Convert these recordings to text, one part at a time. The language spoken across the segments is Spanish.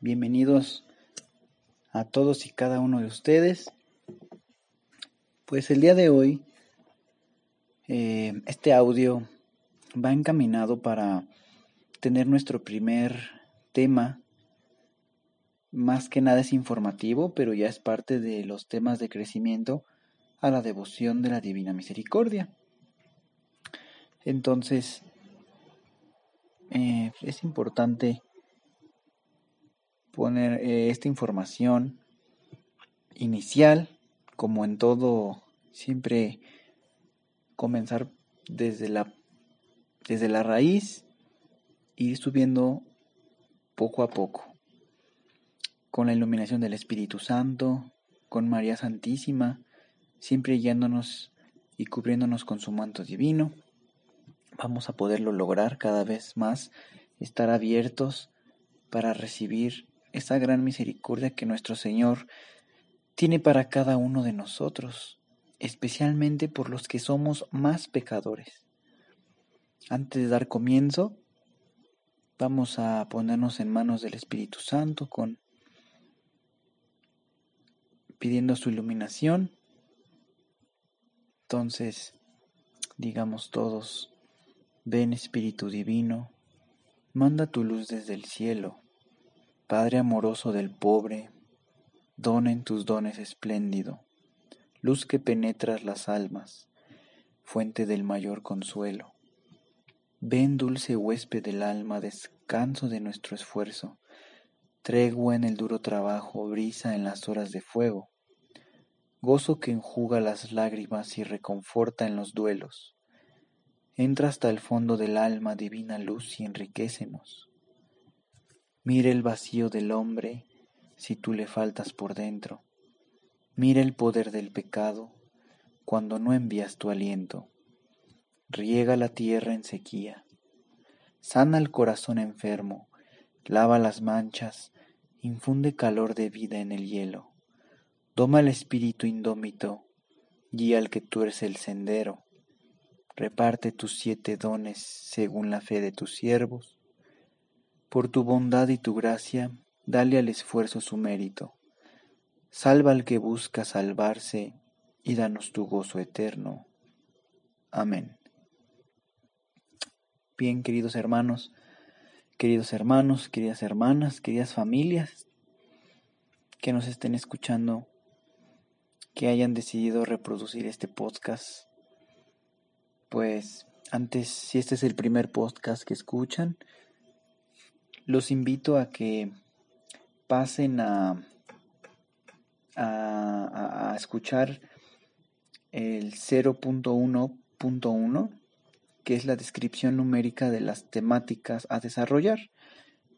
bienvenidos a todos y cada uno de ustedes. Pues el día de hoy, eh, este audio va encaminado para tener nuestro primer tema. Más que nada es informativo, pero ya es parte de los temas de crecimiento a la devoción de la Divina Misericordia. Entonces, eh, es importante poner eh, esta información inicial, como en todo, siempre comenzar desde la, desde la raíz, ir subiendo poco a poco, con la iluminación del Espíritu Santo, con María Santísima, siempre guiándonos y cubriéndonos con su manto divino. Vamos a poderlo lograr cada vez más, estar abiertos para recibir esa gran misericordia que nuestro Señor tiene para cada uno de nosotros, especialmente por los que somos más pecadores. Antes de dar comienzo, vamos a ponernos en manos del Espíritu Santo con pidiendo su iluminación. Entonces, digamos todos, ven Espíritu Divino, manda tu luz desde el cielo Padre amoroso del pobre, dona en tus dones espléndido, luz que penetras las almas, fuente del mayor consuelo. Ven dulce huésped del alma, descanso de nuestro esfuerzo, tregua en el duro trabajo, brisa en las horas de fuego, gozo que enjuga las lágrimas y reconforta en los duelos. Entra hasta el fondo del alma, divina luz, y enriquecenos. Mira el vacío del hombre si tú le faltas por dentro. Mira el poder del pecado cuando no envías tu aliento. Riega la tierra en sequía. Sana el corazón enfermo. Lava las manchas. Infunde calor de vida en el hielo. Doma el espíritu indómito. Guía al que tuerce el sendero. Reparte tus siete dones según la fe de tus siervos por tu bondad y tu gracia, dale al esfuerzo su mérito. Salva al que busca salvarse y danos tu gozo eterno. Amén. Bien, queridos hermanos, queridos hermanos, queridas hermanas, queridas familias que nos estén escuchando, que hayan decidido reproducir este podcast, pues antes, si este es el primer podcast que escuchan, los invito a que pasen a, a, escuchar el 0.1.1, que es la descripción numérica de las temáticas a desarrollar.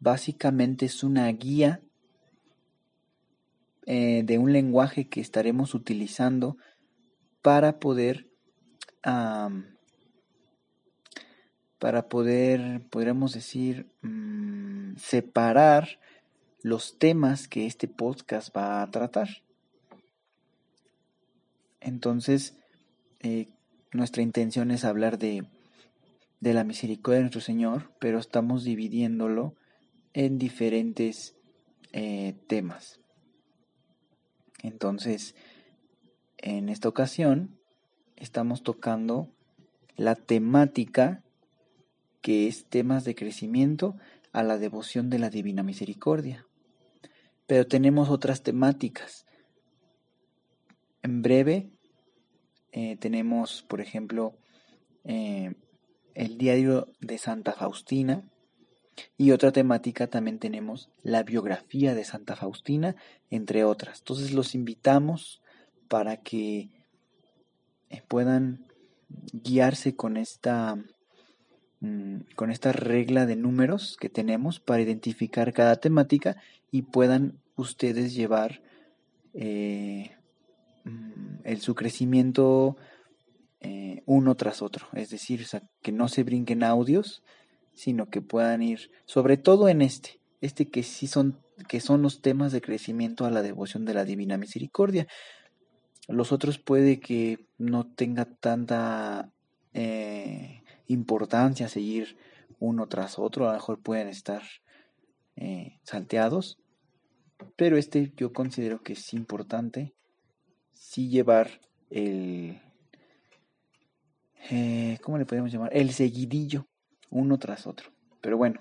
Básicamente es una guía eh, de un lenguaje que estaremos utilizando para poder para poder, podríamos decir, mm, separar los temas que este podcast va a tratar. Entonces, eh, nuestra intención es hablar de, de la misericordia de nuestro Señor, pero estamos dividiéndolo en diferentes eh, temas. Entonces, en esta ocasión, estamos tocando la temática que es temas de crecimiento a la devoción de la Divina Misericordia. Pero tenemos otras temáticas. En breve eh, tenemos, por ejemplo, eh, el diario de Santa Faustina y otra temática también tenemos la biografía de Santa Faustina, entre otras. Entonces los invitamos para que eh, puedan guiarse con esta con esta regla de números que tenemos para identificar cada temática y puedan ustedes llevar eh, mm, el, su crecimiento eh, uno tras otro. Es decir, que no se brinquen audios, sino que puedan ir, sobre todo en este, este que sí son, que son los temas de crecimiento a la devoción de la Divina Misericordia. Los otros puede que no tenga tanta eh, importancia seguir uno tras otro, a lo mejor pueden estar eh, salteados, pero este yo considero que es importante sí llevar el, eh, ¿cómo le podemos llamar? El seguidillo, uno tras otro. Pero bueno,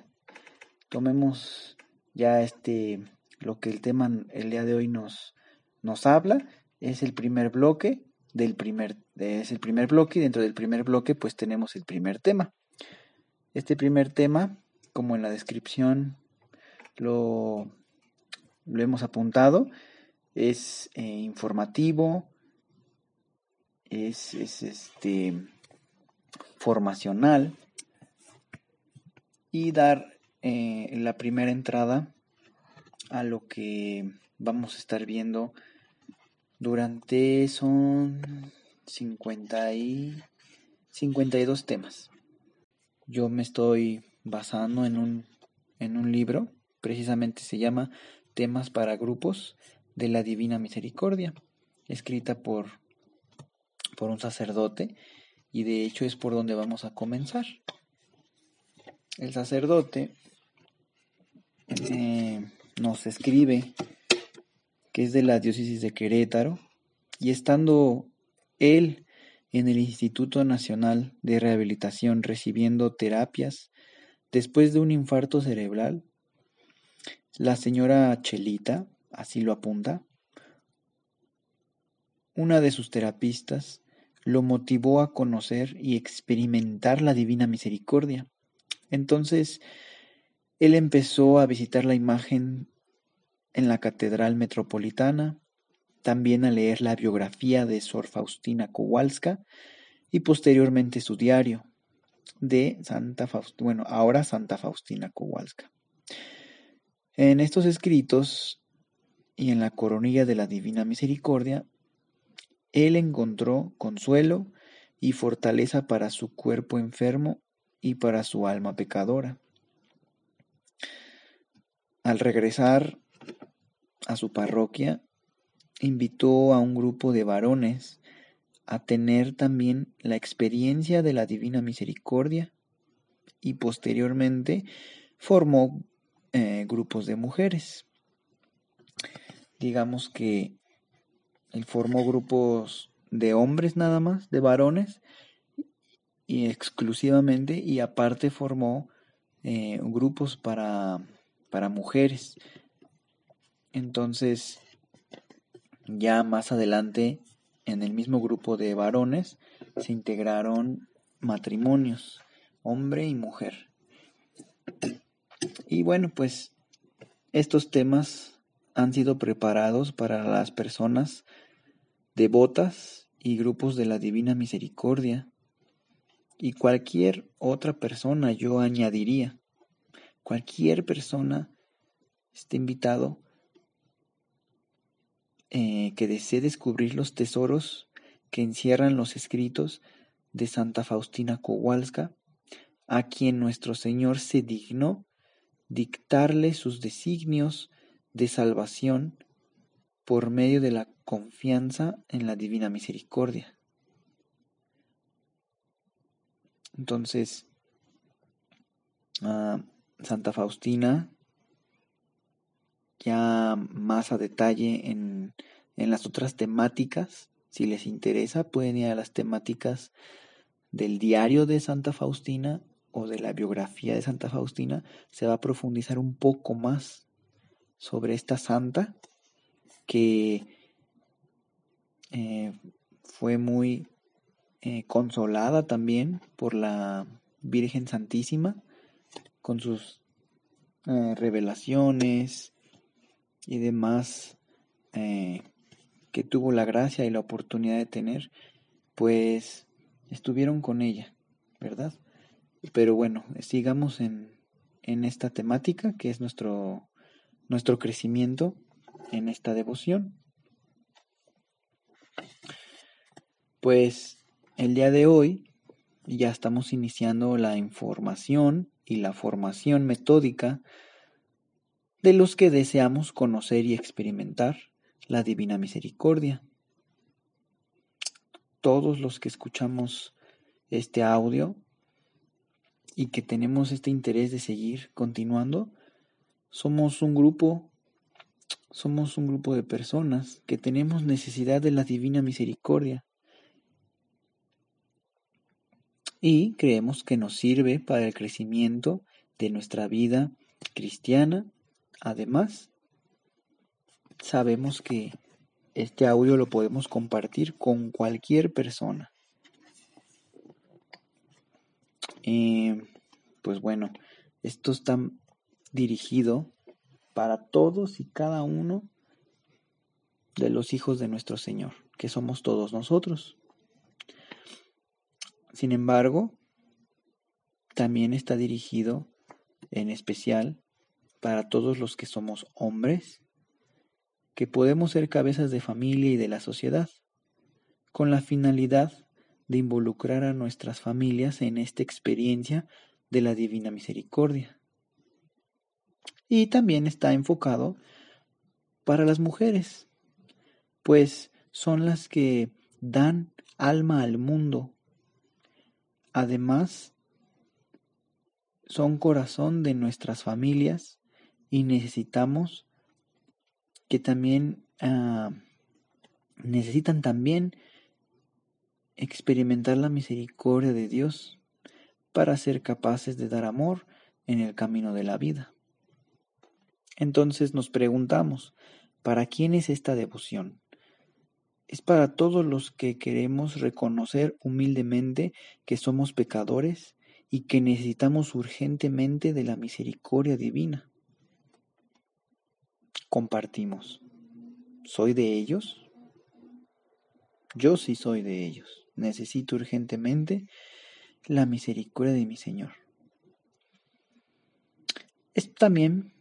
tomemos ya este, lo que el tema el día de hoy nos, nos habla, es el primer bloque del primer, es el primer bloque y dentro del primer bloque pues tenemos el primer tema. Este primer tema, como en la descripción lo, lo hemos apuntado, es eh, informativo, es, es este formacional y dar eh, la primera entrada a lo que vamos a estar viendo durante son 50 y 52 temas. Yo me estoy basando en un, en un libro, precisamente se llama Temas para Grupos de la Divina Misericordia, escrita por, por un sacerdote y de hecho es por donde vamos a comenzar. El sacerdote eh, nos escribe que es de la diócesis de Querétaro y estando él en el Instituto Nacional de Rehabilitación recibiendo terapias después de un infarto cerebral, la señora Chelita, así lo apunta, una de sus terapistas, lo motivó a conocer y experimentar la divina misericordia. Entonces, él empezó a visitar la imagen en la Catedral Metropolitana, también a leer la biografía de Sor Faustina Kowalska y posteriormente su diario de Santa Faustina, bueno, ahora Santa Faustina Kowalska. En estos escritos y en la coronilla de la Divina Misericordia él encontró consuelo y fortaleza para su cuerpo enfermo y para su alma pecadora. Al regresar a su parroquia, invitó a un grupo de varones a tener también la experiencia de la divina misericordia y posteriormente formó eh, grupos de mujeres. Digamos que él formó grupos de hombres nada más, de varones, y exclusivamente, y aparte formó eh, grupos para, para mujeres. Entonces, ya más adelante, en el mismo grupo de varones, se integraron matrimonios, hombre y mujer. Y bueno, pues estos temas han sido preparados para las personas devotas y grupos de la Divina Misericordia. Y cualquier otra persona, yo añadiría, cualquier persona esté invitado eh, que desee descubrir los tesoros que encierran los escritos de Santa Faustina Kowalska, a quien nuestro Señor se dignó dictarle sus designios de salvación por medio de la confianza en la divina misericordia. Entonces, ah, Santa Faustina, ya más a detalle en, en las otras temáticas, si les interesa, pueden ir a las temáticas del diario de Santa Faustina o de la biografía de Santa Faustina, se va a profundizar un poco más sobre esta santa que eh, fue muy eh, consolada también por la Virgen Santísima con sus eh, revelaciones y demás que tuvo la gracia y la oportunidad de tener, pues estuvieron con ella, ¿verdad? Pero bueno, sigamos en, en esta temática que es nuestro, nuestro crecimiento en esta devoción. Pues el día de hoy ya estamos iniciando la información y la formación metódica de los que deseamos conocer y experimentar la divina misericordia. Todos los que escuchamos este audio y que tenemos este interés de seguir continuando, somos un grupo, somos un grupo de personas que tenemos necesidad de la divina misericordia. Y creemos que nos sirve para el crecimiento de nuestra vida cristiana. Además, sabemos que este audio lo podemos compartir con cualquier persona. Eh, pues bueno, esto está dirigido para todos y cada uno de los hijos de nuestro Señor, que somos todos nosotros. Sin embargo, también está dirigido en especial para todos los que somos hombres, que podemos ser cabezas de familia y de la sociedad, con la finalidad de involucrar a nuestras familias en esta experiencia de la divina misericordia. Y también está enfocado para las mujeres, pues son las que dan alma al mundo. Además, son corazón de nuestras familias y necesitamos que también ah, necesitan también experimentar la misericordia de Dios para ser capaces de dar amor en el camino de la vida. Entonces nos preguntamos, ¿para quién es esta devoción? Es para todos los que queremos reconocer humildemente que somos pecadores y que necesitamos urgentemente de la misericordia divina. Compartimos. ¿Soy de ellos? Yo sí soy de ellos necesito urgentemente la misericordia de mi Señor. Es también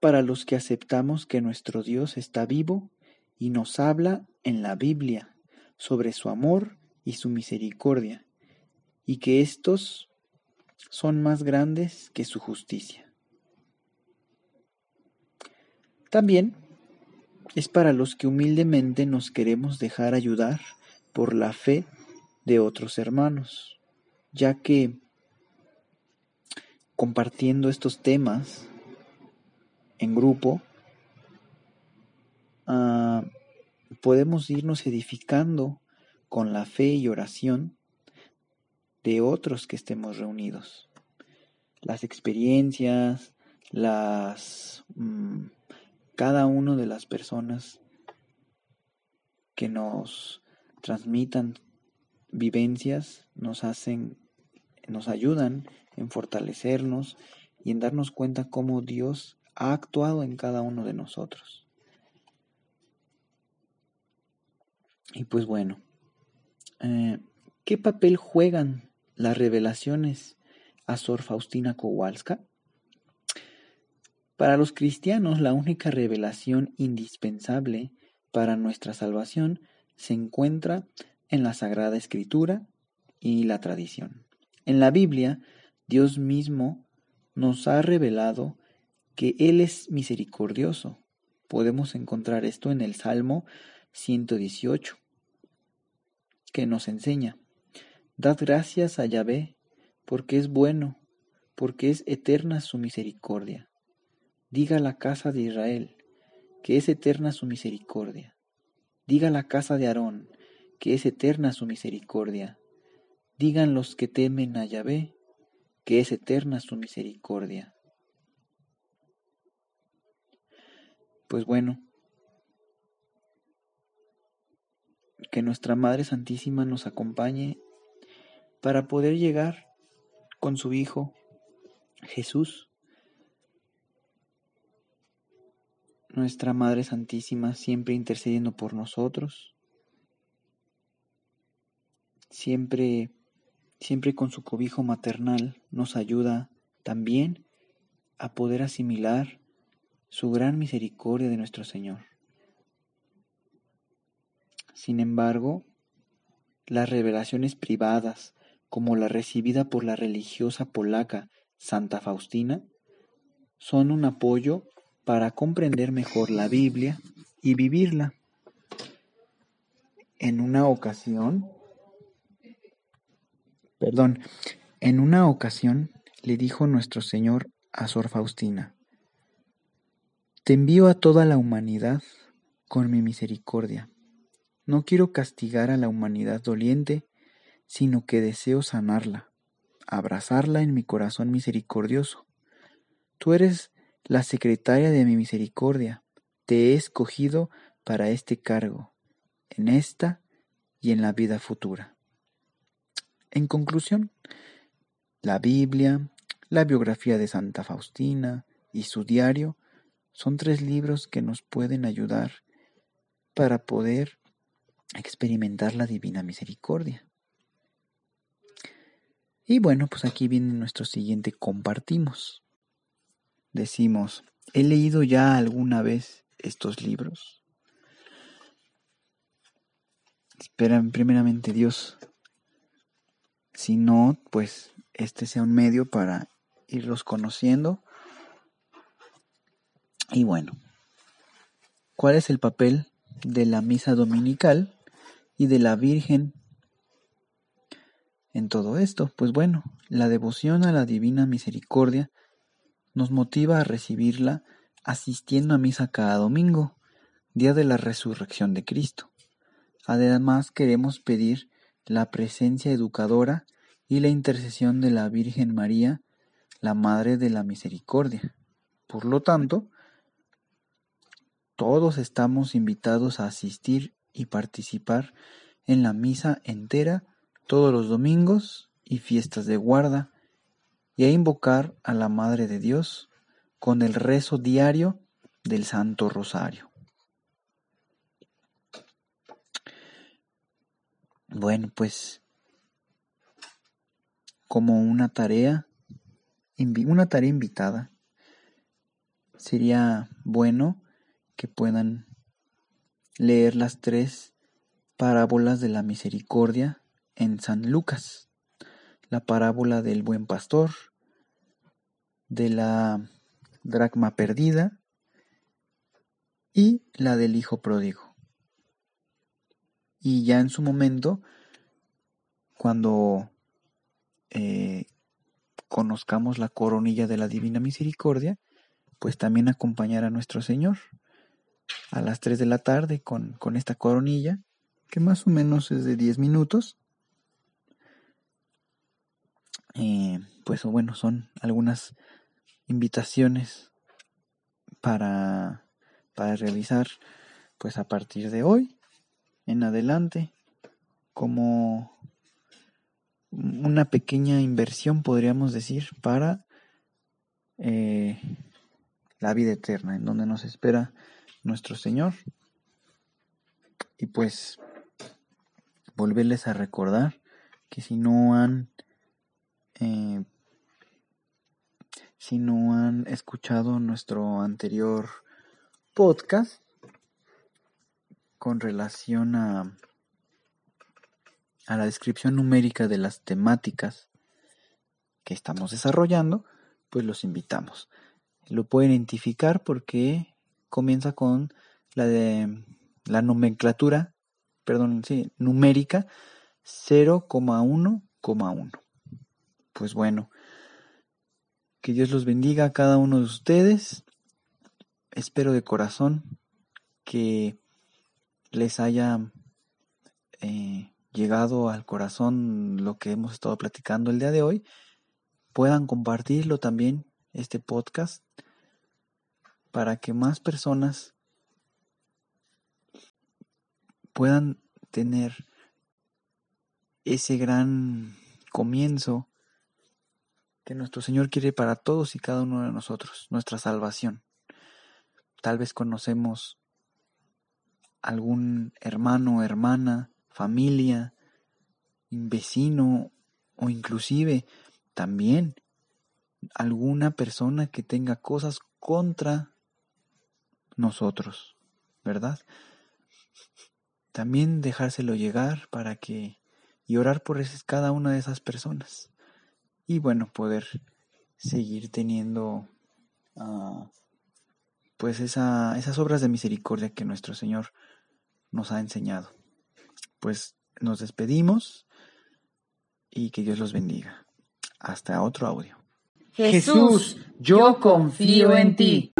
para los que aceptamos que nuestro Dios está vivo y nos habla en la Biblia sobre su amor y su misericordia, y que estos son más grandes que su justicia. También es para los que humildemente nos queremos dejar ayudar por la fe de otros hermanos, ya que compartiendo estos temas en grupo, ah, podemos irnos edificando con la fe y oración de otros que estemos reunidos. Las experiencias, las mm, cada una de las personas que nos transmitan vivencias nos hacen, nos ayudan en fortalecernos y en darnos cuenta cómo Dios ha actuado en cada uno de nosotros. Y pues bueno, eh, ¿qué papel juegan las revelaciones a Sor Faustina Kowalska? Para los cristianos, la única revelación indispensable para nuestra salvación se encuentra en la Sagrada Escritura y la tradición. En la Biblia, Dios mismo nos ha revelado que Él es misericordioso. Podemos encontrar esto en el Salmo 118, que nos enseña, Dad gracias a Yahvé, porque es bueno, porque es eterna su misericordia. Diga la casa de Israel, que es eterna su misericordia. Diga la casa de Aarón, que es eterna su misericordia. Digan los que temen a Yahvé, que es eterna su misericordia. Pues bueno, que nuestra Madre Santísima nos acompañe para poder llegar con su Hijo Jesús. Nuestra Madre Santísima siempre intercediendo por nosotros siempre siempre con su cobijo maternal, nos ayuda también a poder asimilar su gran misericordia de nuestro Señor. Sin embargo, las revelaciones privadas, como la recibida por la religiosa polaca Santa Faustina, son un apoyo para comprender mejor la Biblia y vivirla. En una ocasión, perdón, en una ocasión le dijo nuestro Señor a Sor Faustina, Te envío a toda la humanidad con mi misericordia. No quiero castigar a la humanidad doliente, sino que deseo sanarla, abrazarla en mi corazón misericordioso. Tú eres la secretaria de mi misericordia, te he escogido para este cargo, en esta y en la vida futura. En conclusión, la Biblia, la biografía de Santa Faustina y su diario son tres libros que nos pueden ayudar para poder experimentar la divina misericordia. Y bueno, pues aquí viene nuestro siguiente compartimos. Decimos, ¿he leído ya alguna vez estos libros? Esperan primeramente Dios si no, pues este sea un medio para irlos conociendo. Y bueno, ¿cuál es el papel de la misa dominical y de la Virgen en todo esto? Pues bueno, la devoción a la Divina Misericordia nos motiva a recibirla asistiendo a misa cada domingo, día de la resurrección de Cristo. Además queremos pedir la presencia educadora y la intercesión de la Virgen María, la Madre de la Misericordia. Por lo tanto, todos estamos invitados a asistir y participar en la misa entera todos los domingos y fiestas de guarda y a invocar a la Madre de Dios con el rezo diario del Santo Rosario. Bueno, pues como una tarea, una tarea invitada, sería bueno que puedan leer las tres parábolas de la misericordia en San Lucas. La parábola del buen pastor, de la dracma perdida y la del hijo pródigo y ya en su momento, cuando eh, conozcamos la coronilla de la Divina Misericordia, pues también acompañar a nuestro Señor a las 3 de la tarde con, con esta coronilla, que más o menos es de 10 minutos. Eh, pues bueno, son algunas invitaciones para, para realizar pues a partir de hoy en adelante como una pequeña inversión, podríamos decir, para eh, la vida eterna, en donde nos espera nuestro Señor. Y pues volverles a recordar que si no han eh, si no han escuchado nuestro anterior podcast con relación a, a la descripción numérica de las temáticas que estamos desarrollando, pues los invitamos. Lo pueden identificar porque comienza con la de la nomenclatura, perdón, sí, numérica 0,1,1. Pues bueno, que Dios los bendiga a cada uno de ustedes. Espero de corazón que les haya eh, llegado al corazón lo que hemos estado platicando el día de hoy, puedan compartirlo también, este podcast, para que más personas puedan tener ese gran comienzo que nuestro Señor quiere para todos y cada uno de nosotros, nuestra salvación. Tal vez conocemos algún hermano, hermana, familia, vecino o inclusive también alguna persona que tenga cosas contra nosotros, ¿verdad? También dejárselo llegar para que y orar por cada una de esas personas. Y bueno, poder seguir teniendo uh, pues esa, esas obras de misericordia que nuestro Señor nos ha enseñado. Pues nos despedimos y que Dios los bendiga. Hasta otro audio. Jesús, yo confío en ti.